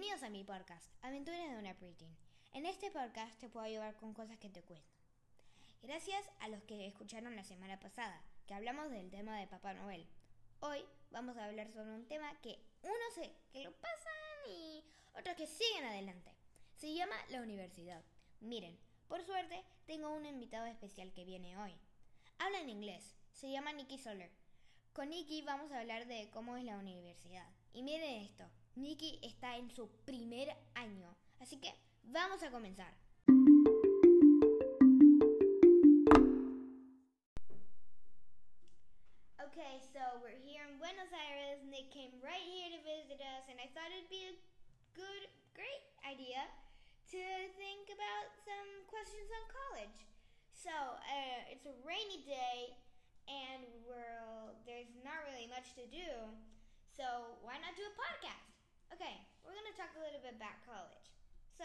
Bienvenidos a mi podcast, Aventuras de una Preteen. En este podcast te puedo ayudar con cosas que te cuento. Gracias a los que escucharon la semana pasada, que hablamos del tema de Papá Noel. Hoy vamos a hablar sobre un tema que uno sé que lo pasan y otros que siguen adelante. Se llama la universidad. Miren, por suerte tengo un invitado especial que viene hoy. Habla en inglés, se llama Nikki Soler. Con Nikki vamos a hablar de cómo es la universidad. Y miren esto, Nikki está en su primer año, así que vamos a comenzar. Okay, so we're here in Buenos Aires. And Nick came right here to visit us, and I thought it'd be a good, great idea to think about some questions on college. So uh, it's a rainy day, and we're there's not really much to do. So why not do a podcast? Okay, we're gonna talk a little bit about college. So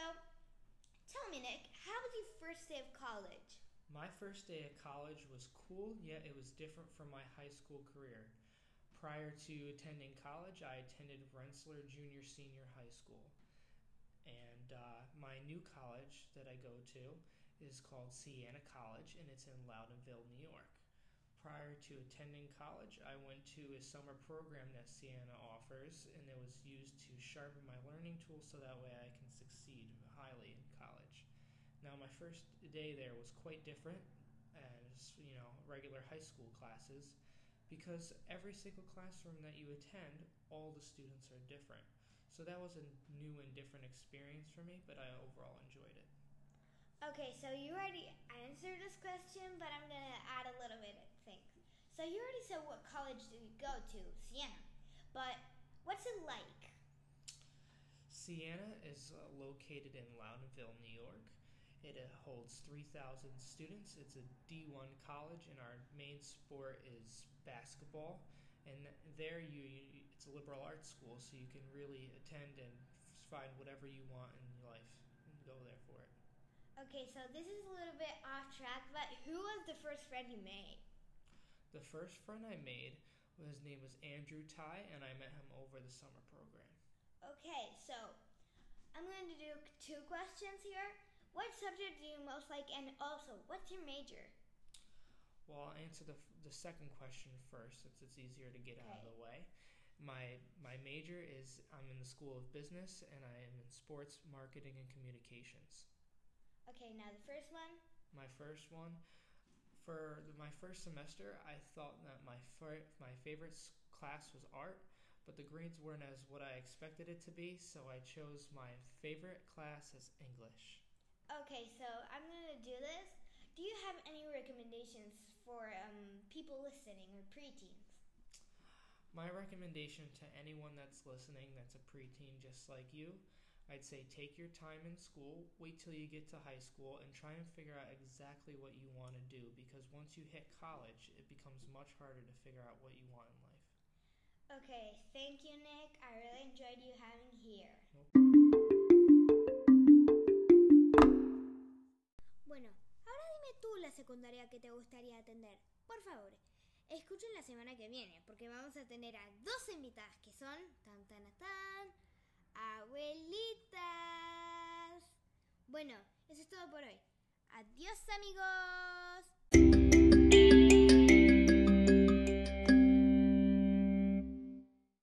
tell me, Nick, how was your first day of college? My first day at college was cool, yet it was different from my high school career. Prior to attending college, I attended Rensselaer Junior Senior High School. And uh, my new college that I go to is called Siena College, and it's in Loudonville, New York. Prior to attending college, I went to a summer program that Siena offers, and it was used to sharpen my learning tools so that way I can succeed highly in college. Now, my first day there was quite different as, you know, regular high school classes because every single classroom that you attend, all the students are different. So that was a new and different experience for me, but I overall enjoyed it. Okay, so you already answered this question, but I'm gonna add a little bit. So you already said what college did you go to, Siena, but what's it like? Siena is uh, located in Loudonville, New York. It uh, holds 3,000 students. It's a D1 college, and our main sport is basketball. And there, you, you it's a liberal arts school, so you can really attend and find whatever you want in your life and go there for it. Okay, so this is a little bit off track, but who was the first friend you made? The first friend I made, his name was Andrew Ty, and I met him over the summer program. Okay, so I'm going to do two questions here. What subject do you most like, and also, what's your major? Well, I'll answer the, the second question first, since it's easier to get out of the way. My my major is I'm in the School of Business, and I am in sports marketing and communications. Okay, now the first one. My first one, for the, my first semester, I thought that my fir- my favorite class was art, but the grades weren't as what I expected it to be, so I chose my favorite class as English. Okay, so I'm gonna do this. Do you have any recommendations for um, people listening or preteens? My recommendation to anyone that's listening that's a preteen just like you, I'd say take your time in school, wait till you get to high school, and try and figure out exactly what you want to do because once you hit college, it becomes much harder to figure out what you want in life. Okay, thank you, Nick. I really enjoyed you having here. Bueno, ahora dime tú la secundaria que te gustaría atender. Por favor, escuchen la semana que viene, porque vamos a tener a dos invitadas que son tan Bueno, eso es todo por hoy. Adiós amigos.